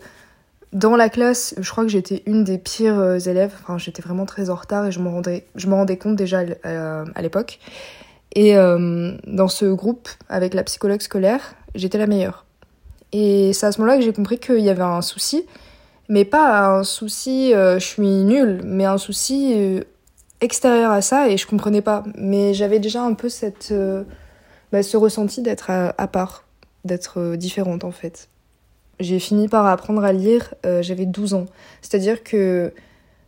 Speaker 5: dans la classe, je crois que j'étais une des pires euh, élèves. Enfin, j'étais vraiment très en retard et je me rendais, je rendais compte déjà euh, à l'époque. Et dans ce groupe avec la psychologue scolaire, j'étais la meilleure. Et c'est à ce moment-là que j'ai compris qu'il y avait un souci, mais pas un souci je suis nulle, mais un souci extérieur à ça et je comprenais pas. Mais j'avais déjà un peu cette, euh, bah, ce ressenti d'être à, part, d'être euh, différente en fait. J'ai fini par apprendre à lire, euh, j'avais 12 ans. C'est-à-dire que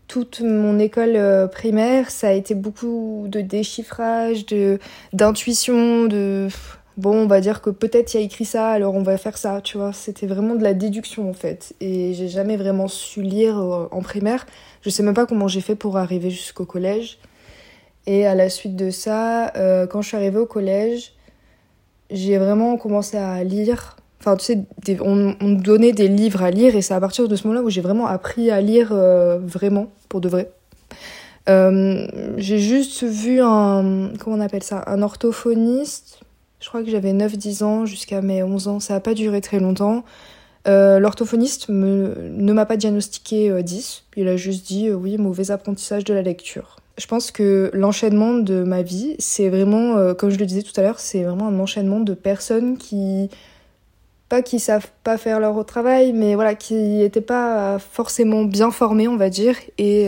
Speaker 5: toute mon école primaire, ça a été beaucoup de déchiffrage, de d'intuition, de bon, on va dire que peut-être il y a écrit ça, alors on va faire ça, tu vois. C'était vraiment de la déduction en fait. Et j'ai jamais vraiment su lire euh, en primaire. Je sais même pas comment j'ai fait pour arriver jusqu'au collège. Et à la suite de ça, euh, quand je suis arrivée au collège, j'ai vraiment commencé à lire. Enfin, tu sais, on, on donnait des livres à lire et c'est à partir de ce moment-là où j'ai vraiment appris à lire euh, vraiment, pour de vrai. J'ai juste vu un, comment on appelle ça, un orthophoniste. Je crois que j'avais 9-10 ans jusqu'à mes 11 ans. Ça n'a pas duré très longtemps. Euh, L'orthophoniste ne m'a pas diagnostiqué euh, 10. Il a juste dit euh, oui, mauvais apprentissage de la lecture. Je pense que l'enchaînement de ma vie, c'est vraiment, euh, comme je le disais tout à l'heure, c'est vraiment un enchaînement de personnes qui, pas qui savent pas faire leur travail, mais voilà, qui n'étaient pas forcément bien formées, on va dire. Et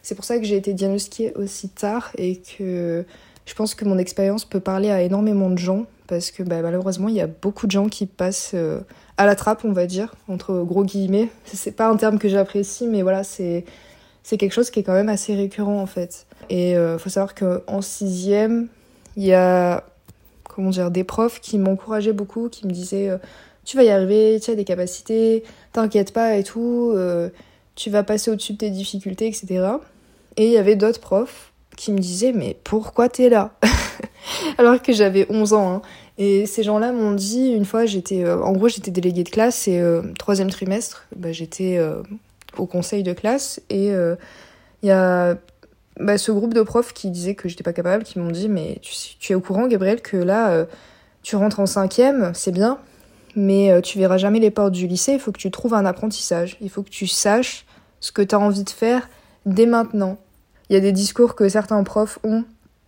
Speaker 5: c'est pour ça que j'ai été diagnostiquée aussi tard et que je pense que mon expérience peut parler à énormément de gens parce que bah, malheureusement, il y a beaucoup de gens qui passent euh, à la trappe, on va dire, entre gros guillemets. C'est pas un terme que j'apprécie, mais voilà, c'est c'est quelque chose qui est quand même assez récurrent en fait. Et euh, faut savoir qu'en sixième, il y a comment dire des profs qui m'encourageaient beaucoup, qui me disaient euh, tu vas y arriver, tu as des capacités, t'inquiète pas et tout, euh, tu vas passer au-dessus de tes difficultés, etc. Et il y avait d'autres profs qui me disaient mais pourquoi t'es là *laughs* Alors que j'avais 11 ans. hein. Et ces gens-là m'ont dit, une fois, j'étais, euh, en gros, j'étais déléguée de classe et euh, troisième trimestre, bah, j'étais euh, au conseil de classe et il y a bah, ce groupe de profs qui disaient que j'étais pas capable, qui m'ont dit, mais tu, es au courant, Gabriel, que là, tu rentres en cinquième, c'est bien, mais tu verras jamais les portes du lycée, il faut que tu trouves un apprentissage, il faut que tu saches ce que tu as envie de faire dès maintenant. Il y a des discours que certains profs ont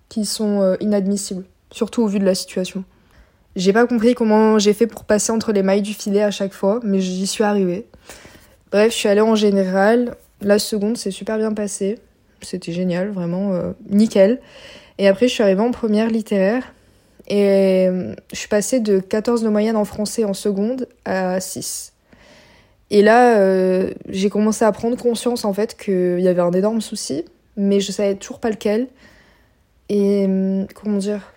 Speaker 5: qui sont euh, inadmissibles, surtout au vu de la situation. J'ai pas compris comment j'ai fait pour passer entre les mailles du filet à chaque fois, mais j'y suis arrivée. Bref, je suis allée en général. La seconde s'est super bien passée. C'était génial, vraiment euh, nickel. Et après, je suis arrivée en première littéraire. Et euh, je suis passée de 14 de moyenne en français en seconde à 6. Et là, j'ai commencé à prendre conscience en fait qu'il y avait un énorme souci, mais je savais toujours pas lequel. Et hum, comment dire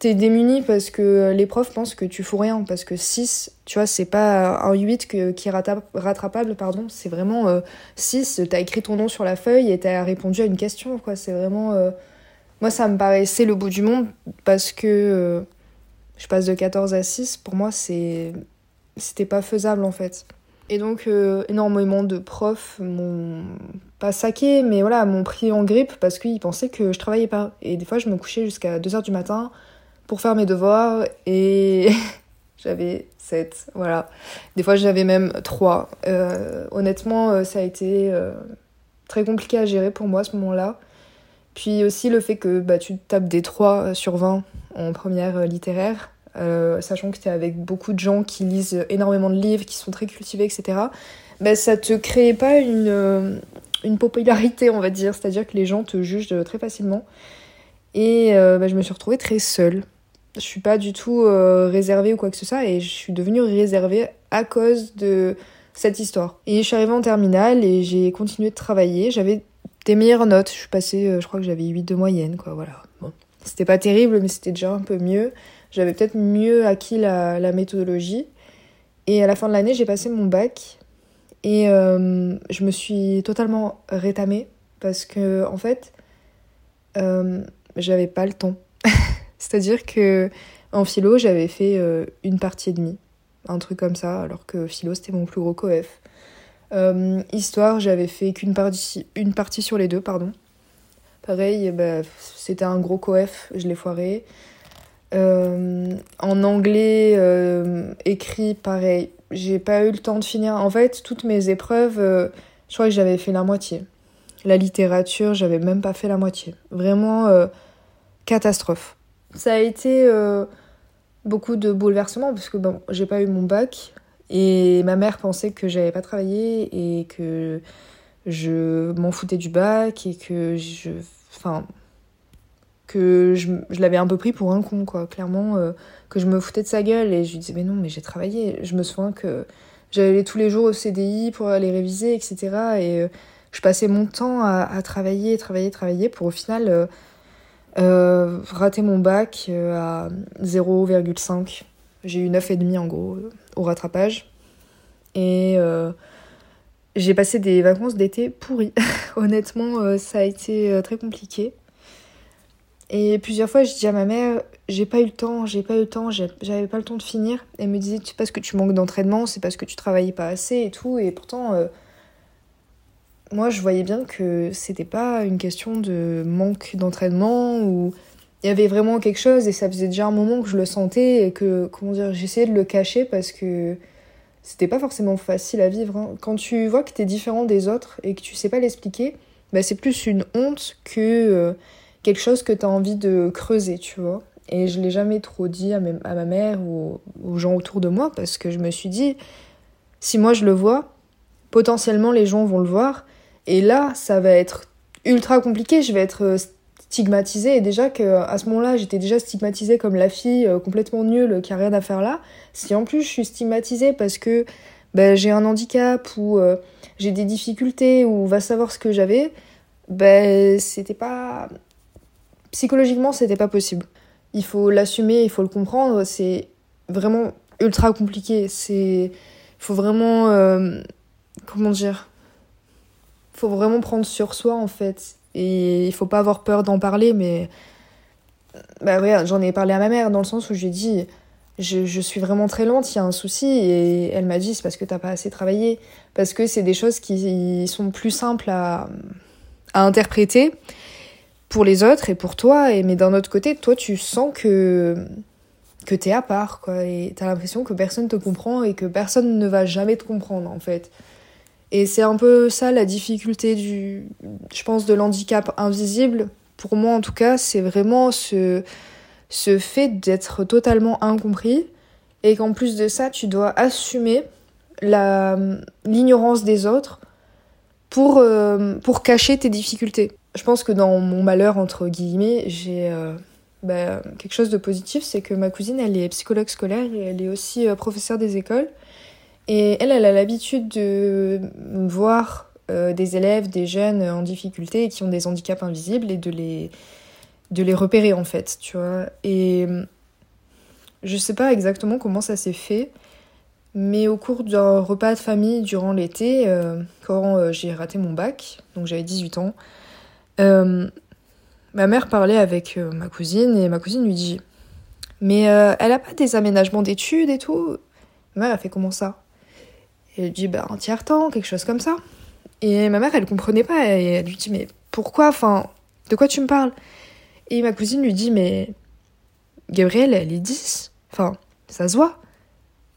Speaker 5: T'es démuni parce que les profs pensent que tu fous rien. Parce que 6, tu vois, c'est pas un 8 que- qui est rattra- rattrapable, pardon. C'est vraiment euh, 6, t'as écrit ton nom sur la feuille et t'as répondu à une question, quoi. C'est vraiment. euh, moi, ça me paraissait le bout du monde parce que euh, je passe de 14 à 6. Pour moi, c'était pas faisable en fait. Et donc, euh, énormément de profs m'ont pas saqué, mais voilà, m'ont pris en grippe parce qu'ils pensaient que je travaillais pas. Et des fois, je me couchais jusqu'à 2h du matin pour faire mes devoirs et *laughs* j'avais 7, voilà. Des fois, j'avais même 3. Euh, honnêtement, euh, ça a été très compliqué à gérer pour moi à ce moment-là. Puis aussi le fait que bah, tu tapes des 3 sur 20 en première littéraire, euh, sachant que tu es avec beaucoup de gens qui lisent énormément de livres, qui sont très cultivés, etc. Bah, ça te crée pas une, euh, une popularité, on va dire. C'est-à-dire que les gens te jugent très facilement. Et euh, bah, je me suis retrouvée très seule. Je suis pas du tout euh, réservée ou quoi que ce soit, et je suis devenue réservée à cause de cette histoire. Et je suis arrivée en terminale et j'ai continué de travailler. J'avais des meilleures notes. Je suis passée, euh, je crois que j'avais 8 de moyenne, quoi, voilà. C'était pas terrible, mais c'était déjà un peu mieux. J'avais peut-être mieux acquis la, méthodologie. Et à la fin de l'année, j'ai passé mon bac. Et euh, je me suis totalement rétamée parce que, en fait, euh, j'avais pas le temps. *laughs* C'est-à-dire que en philo, j'avais fait euh, une partie et demie, un truc comme ça, alors que philo, c'était mon plus gros coef. Histoire, j'avais fait qu'une partie, partie sur les deux, pardon. Pareil, bah, c'était un gros coef, je l'ai foiré. Euh, en anglais, euh, écrit, pareil, j'ai pas eu le temps de finir. En fait, toutes mes épreuves, euh, je crois que j'avais fait la moitié. La littérature, j'avais même pas fait la moitié. Vraiment catastrophe. Ça a été beaucoup de bouleversements parce que j'ai pas eu mon bac et ma mère pensait que j'avais pas travaillé et que je m'en foutais du bac et que je. Enfin. Que je, l'avais un peu pris pour un con, quoi. Clairement, euh, que je me foutais de sa gueule et je lui disais, mais non, mais j'ai travaillé. Je me souviens que j'allais tous les jours au CDI pour aller réviser, etc. Et euh, je passais mon temps à, travailler, travailler, travailler pour au final euh, rater mon bac à 0,5. J'ai eu 9,5 en gros au rattrapage. Et j'ai passé des vacances d'été pourries. *laughs* Honnêtement, ça a été très compliqué. Et plusieurs fois, je dis à ma mère, j'ai pas eu le temps, j'ai pas eu le temps, j'avais pas le temps de finir. Elle me disait, c'est parce que tu manques d'entraînement, c'est parce que tu travaillais pas assez et tout. Et pourtant, euh, moi, je voyais bien que c'était pas une question de manque d'entraînement ou il y avait vraiment quelque chose et ça faisait déjà un moment que je le sentais et que, comment dire, j'essayais de le cacher parce que c'était pas forcément facile à vivre. hein. Quand tu vois que t'es différent des autres et que tu sais pas l'expliquer, bah, c'est plus une honte que euh, quelque chose que t'as envie de creuser, tu vois. Et je l'ai jamais trop dit à, ma mère ou aux gens autour de moi parce que je me suis dit, si moi je le vois, potentiellement les gens vont le voir. Et là, ça va être ultra compliqué. Je vais être euh, stigmatisée. Et déjà que à ce moment-là, j'étais déjà stigmatisée comme la fille euh, complètement nulle qui a rien à faire là. Si en plus je suis stigmatisée parce que ben, j'ai un handicap ou euh, j'ai des difficultés ou va savoir ce que j'avais, ben c'était pas psychologiquement c'était pas possible. Il faut l'assumer, il faut le comprendre. C'est vraiment ultra compliqué. C'est faut vraiment euh, comment dire faut vraiment prendre sur soi en fait et il faut pas avoir peur d'en parler mais bah ouais j'en ai parlé à ma mère dans le sens où je dit je, je suis vraiment très lente il y a un souci et elle m'a dit c'est parce que t'as pas assez travaillé parce que c'est des choses qui sont plus simples à, à interpréter pour les autres et pour toi et mais d'un autre côté toi tu sens que que t'es à part quoi et t'as l'impression que personne te comprend et que personne ne va jamais te comprendre en fait et c'est un peu ça la difficulté du, je pense, de l'handicap invisible. Pour moi, en tout cas, c'est vraiment ce, ce fait d'être totalement incompris et qu'en plus de ça, tu dois assumer l'ignorance des autres pour, euh, pour cacher tes difficultés. Je pense que dans mon malheur, entre guillemets, j'ai euh, bah, quelque chose de positif, c'est que ma cousine, elle est psychologue scolaire et elle est aussi euh, professeure des écoles. Et elle, elle a l'habitude de voir euh, des élèves, des jeunes en difficulté et qui ont des handicaps invisibles et de les, de les repérer en fait, tu vois. Et je sais pas exactement comment ça s'est fait, mais au cours d'un repas de famille durant l'été, quand j'ai raté mon bac, donc j'avais 18 ans, euh, ma mère parlait avec euh, ma cousine et ma cousine lui dit Mais euh, elle a pas des aménagements d'études et tout? Ma mère a fait comment ça? Et elle dit Bah un tiers temps, quelque chose comme ça. Et ma mère elle comprenait pas et elle lui dit Mais pourquoi? Enfin, de quoi tu me parles? Et ma cousine lui dit Mais Gabrielle, elle est 10. Enfin, ça se voit.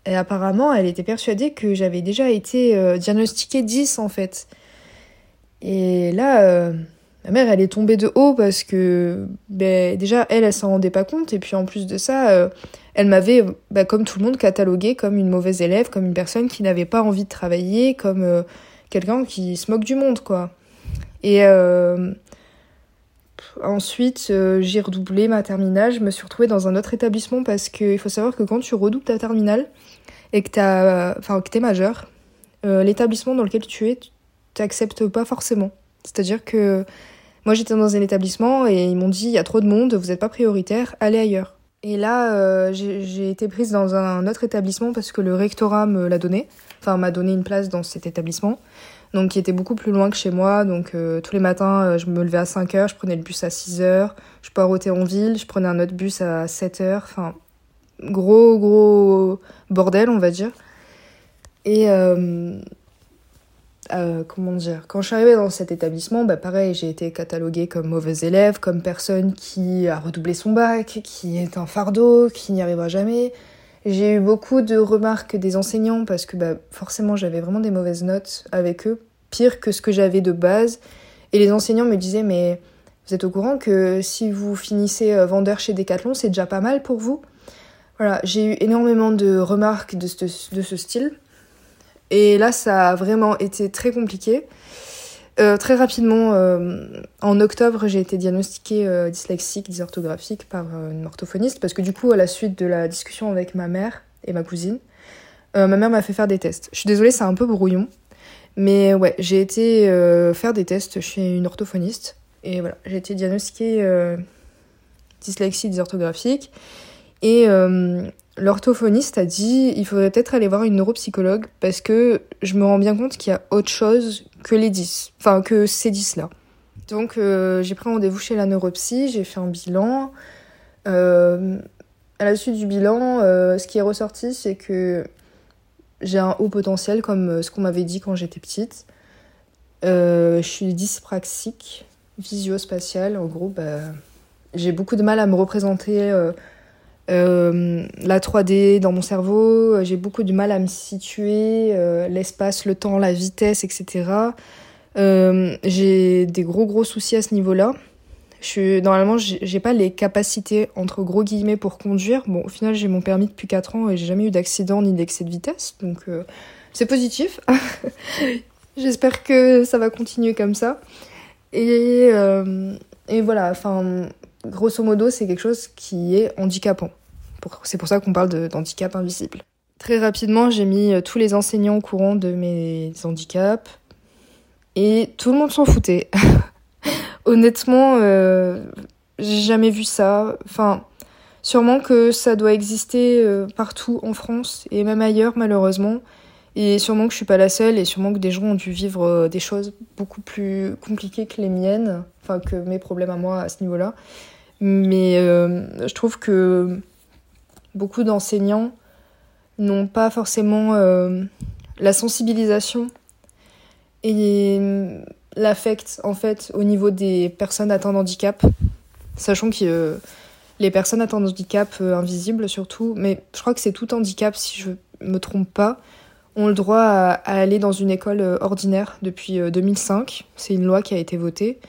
Speaker 5: Et apparemment, elle était persuadée que j'avais déjà été diagnostiquée 10 en fait. Et là, ma mère, elle est tombée de haut parce que ben, déjà, elle, elle s'en rendait pas compte. Et puis en plus de ça, euh, elle m'avait, ben, comme tout le monde, cataloguée comme une mauvaise élève, comme une personne qui n'avait pas envie de travailler, comme euh, quelqu'un qui se moque du monde, quoi. Et euh, ensuite, j'ai redoublé ma terminale. Je me suis retrouvée dans un autre établissement parce qu'il faut savoir que quand tu redoubles ta terminale et que t'as, enfin, que t'es majeur, l'établissement dans lequel tu es, t'acceptes pas forcément. C'est-à-dire que moi j'étais dans un établissement et ils m'ont dit il y a trop de monde, vous n'êtes pas prioritaire, allez ailleurs. Et là, euh, j'ai été prise dans un autre établissement parce que le rectorat me l'a donné, enfin m'a donné une place dans cet établissement, donc qui était beaucoup plus loin que chez moi. Donc euh, tous les matins, euh, je me levais à 5 heures, je prenais le bus à 6 heures, je poireautais en ville, je prenais un autre bus à 7 heures, enfin gros gros bordel on va dire. Et comment dire, quand je suis arrivée dans cet établissement, bah pareil, j'ai été cataloguée comme mauvaise élève, comme personne qui a redoublé son bac, qui est un fardeau, qui n'y arrivera jamais. J'ai eu beaucoup de remarques des enseignants parce que bah, forcément j'avais vraiment des mauvaises notes avec eux, pire que ce que j'avais de base. Et les enseignants me disaient mais vous êtes au courant que si vous finissez euh, vendeur chez Decathlon, c'est déjà pas mal pour vous? Voilà, j'ai eu énormément de remarques de ce, de ce style. Et là, ça a vraiment été très compliqué. Euh, très rapidement, euh, en octobre, j'ai été diagnostiquée euh, dyslexique, dysorthographique par une orthophoniste parce que du coup, à la suite de la discussion avec ma mère et ma cousine, ma mère m'a fait faire des tests. Je suis désolée, c'est un peu brouillon, mais ouais, j'ai été faire des tests chez une orthophoniste et voilà, j'ai été diagnostiquée dyslexie dysorthographique et l'orthophoniste a dit il faudrait peut-être aller voir une neuropsychologue parce que je me rends bien compte qu'il y a autre chose que les 10, enfin que ces 10 là. Donc euh, j'ai pris rendez-vous chez la neuropsy, j'ai fait un bilan. Euh, à la suite du bilan, euh, ce qui est ressorti, c'est que j'ai un haut potentiel comme ce qu'on m'avait dit quand j'étais petite. Je suis dyspraxique, visio-spatiale. En gros, bah, j'ai beaucoup de mal à me représenter euh, euh, la 3D dans mon cerveau. J'ai beaucoup de mal à me situer, euh, l'espace, le temps, la vitesse, etc. Euh, j'ai des gros gros soucis à ce niveau-là. Je suis, normalement, j'ai pas les capacités, entre gros guillemets, pour conduire. Bon, au final, j'ai mon permis depuis 4 ans et j'ai jamais eu d'accident ni d'excès de vitesse. Donc, euh, c'est positif. *laughs* J'espère que ça va continuer comme ça. Et, euh, et voilà, enfin, grosso modo, c'est quelque chose qui est handicapant. C'est pour ça qu'on parle d'handicap invisible. Très rapidement, j'ai mis euh, tous les enseignants au courant de mes handicaps. Et tout le monde s'en foutait. *laughs* Honnêtement, euh, j'ai jamais vu ça. Enfin, sûrement que ça doit exister euh, partout en France et même ailleurs, malheureusement. Et sûrement que je suis pas la seule et sûrement que des gens ont dû vivre euh, des choses beaucoup plus compliquées que les miennes, enfin que mes problèmes à moi à ce niveau-là. Mais euh, je trouve que beaucoup d'enseignants n'ont pas forcément euh, la sensibilisation et l'affect en fait au niveau des personnes atteintes d'handicap, sachant que les personnes atteintes d'handicap euh, invisibles surtout, mais je crois que c'est tout handicap si je me trompe pas, ont le droit à, aller dans une école euh, ordinaire depuis euh, 2005. C'est une loi qui a été votée.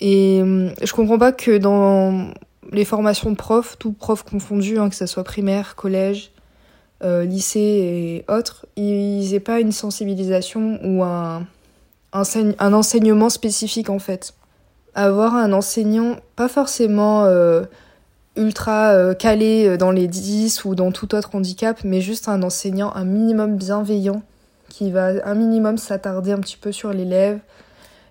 Speaker 5: Et euh, je comprends pas que dans les formations de profs, tout prof confondu, hein, que ce soit primaire, collège, euh, lycée et autres, ils aient pas une sensibilisation ou un, un, enseigne- un enseignement spécifique en fait. Avoir un enseignant pas forcément euh, ultra euh, calé euh, dans les 10 ou dans tout autre handicap, mais juste un enseignant un minimum bienveillant qui va un minimum s'attarder un petit peu sur l'élève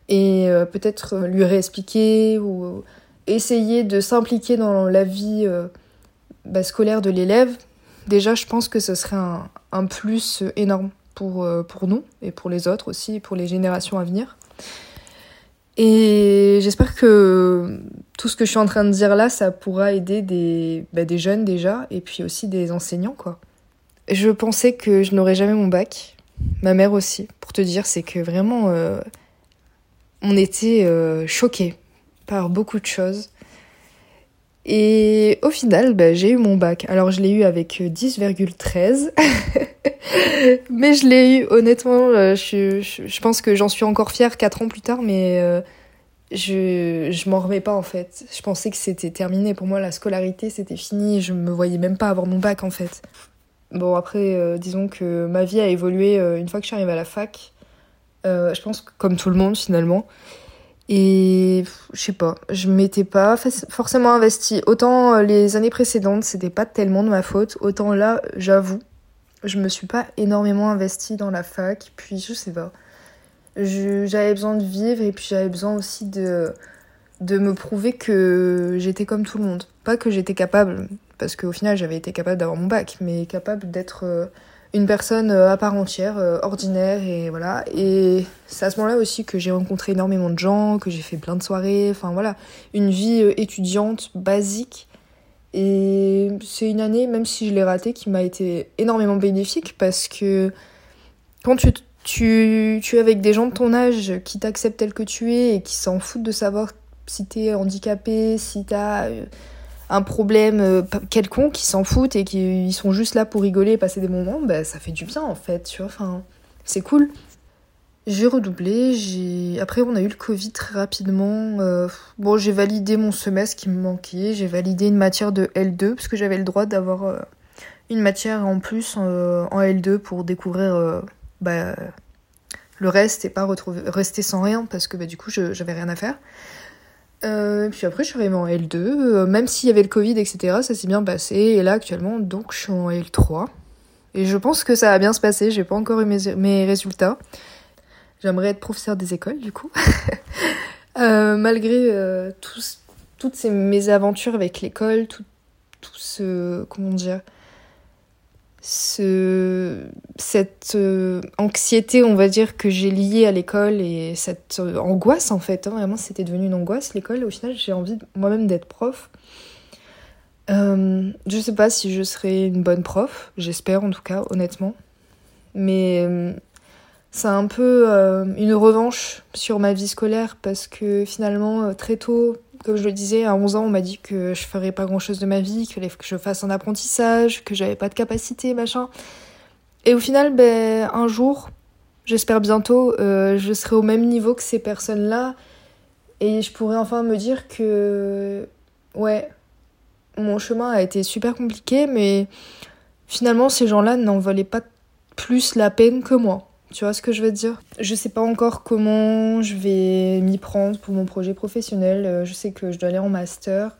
Speaker 5: et euh, peut-être lui réexpliquer ou essayer de s'impliquer dans la vie bah, scolaire de l'élève. Déjà, je pense que ce serait un, plus énorme pour, pour nous et pour les autres aussi, pour les générations à venir. Et j'espère que tout ce que je suis en train de dire là, ça pourra aider des, bah, des jeunes déjà, et puis aussi des enseignants, quoi. Je pensais que je n'aurais jamais mon bac. Ma mère aussi, pour te dire, c'est que vraiment, euh, on était euh, choqués par beaucoup de choses. Et au final, bah, j'ai eu mon bac. Alors je l'ai eu avec 10,13. *laughs* mais je l'ai eu, honnêtement, euh, je, pense que j'en suis encore fière 4 ans plus tard, mais euh, je, je m'en remets pas en fait. Je pensais que c'était terminé. Pour moi, la scolarité, c'était fini. Je me voyais même pas avoir mon bac en fait. Bon, après, euh, disons que ma vie a évolué une fois que je suis arrivée à la fac. Je pense que comme tout le monde finalement. Et je sais pas, je m'étais pas forcément investie. Autant euh, les années précédentes, c'était pas tellement de ma faute. Autant là, j'avoue, je me suis pas énormément investie dans la fac. Puis je sais pas. J'avais besoin de vivre et puis j'avais besoin aussi de, de me prouver que j'étais comme tout le monde. Pas que j'étais capable, parce qu'au final j'avais été capable d'avoir mon bac, mais capable d'être euh, une personne euh, à part entière, euh, ordinaire et voilà. Et c'est à ce moment-là aussi que j'ai rencontré énormément de gens, que j'ai fait plein de soirées, enfin voilà, une vie euh, étudiante basique. Et c'est une année, même si je l'ai ratée, qui m'a été énormément bénéfique parce que quand tu, tu, tu es avec des gens de ton âge qui t'acceptent tel que tu es et qui s'en foutent de savoir si t'es handicapé, si t'as un problème euh, quelconque, qui s'en foutent et qui ils sont juste là pour rigoler et passer des moments, bah, ça fait du bien en fait, tu vois, enfin, c'est cool. J'ai redoublé, j'ai... Après on a eu le Covid très rapidement. euh, Bon, j'ai validé mon semestre qui me manquait, j'ai validé une matière de L2 parce que j'avais le droit d'avoir euh, une matière en plus en L2 pour découvrir bah, le reste et pas retrouver, rester sans rien parce que bah, du coup je- j'avais rien à faire. Euh, puis après je suis arrivée en L2, euh, même s'il y avait le Covid, etc., ça s'est bien passé. Et là actuellement, donc je suis en L3. Et je pense que ça va bien se passer, j'ai pas encore eu mes, résultats. J'aimerais être professeur des écoles du coup. *laughs* Euh, malgré tous- toutes ces mésaventures avec l'école, tout, tout ce. Comment dire ce, cette euh, anxiété, on va dire, que j'ai liée à l'école et cette euh, angoisse, en fait. hein, vraiment, c'était devenu une angoisse, l'école. Au final, j'ai envie moi-même d'être prof. Euh, je sais pas si je serai une bonne prof, j'espère en tout cas, honnêtement. Mais euh, c'est un peu euh, une revanche sur ma vie scolaire parce que finalement, euh, très tôt, comme je le disais, à 11 ans, on m'a dit que je ferais pas grand chose de ma vie, que je fasse un apprentissage, que j'avais pas de capacité, machin. Et au final, ben, un jour, j'espère bientôt, euh, je serai au même niveau que ces personnes-là et je pourrai enfin me dire que, ouais, mon chemin a été super compliqué, mais finalement, ces gens-là n'en valaient pas plus la peine que moi. Tu vois ce que je veux dire? Je sais pas encore comment je vais m'y prendre pour mon projet professionnel. Euh, Je sais que je dois aller en master.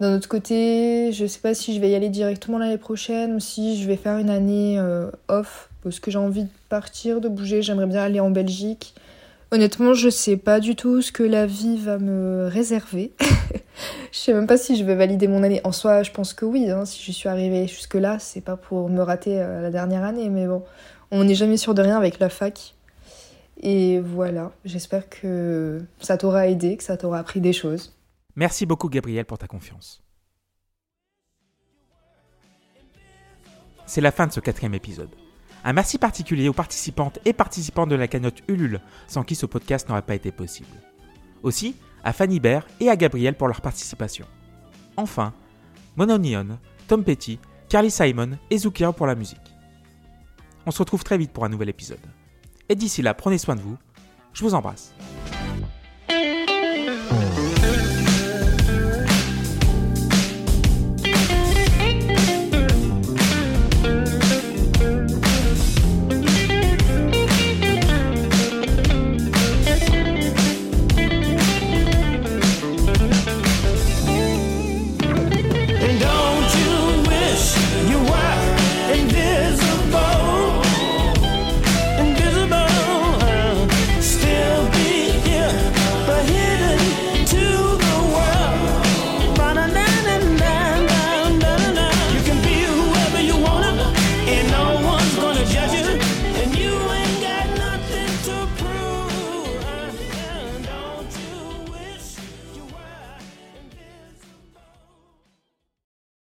Speaker 5: D'un autre côté, je sais pas si je vais y aller directement l'année prochaine ou si je vais faire une année euh, off parce que j'ai envie de partir, de bouger. J'aimerais bien aller en Belgique. Honnêtement, je sais pas du tout ce que la vie va me réserver. *laughs* je sais même pas si je vais valider mon année. En soi, je pense que oui. hein, si je suis arrivée jusque-là, c'est pas pour me rater euh, la dernière année, mais bon, on n'est jamais sûr de rien avec la fac. Et voilà, j'espère que ça t'aura aidé, que ça t'aura appris des choses.
Speaker 1: Merci beaucoup Gabriel pour ta confiance. C'est la fin de ce quatrième épisode. Un merci particulier aux participantes et participants de la cagnotte Ulule, sans qui ce podcast n'aurait pas été possible. Aussi à Fanny Baird et à Gabriel pour leur participation. Enfin, Mono Neon, Tom Petty, Carly Simon et Zukia pour la musique. On se retrouve très vite pour un nouvel épisode. Et d'ici là, prenez soin de vous. Je vous embrasse.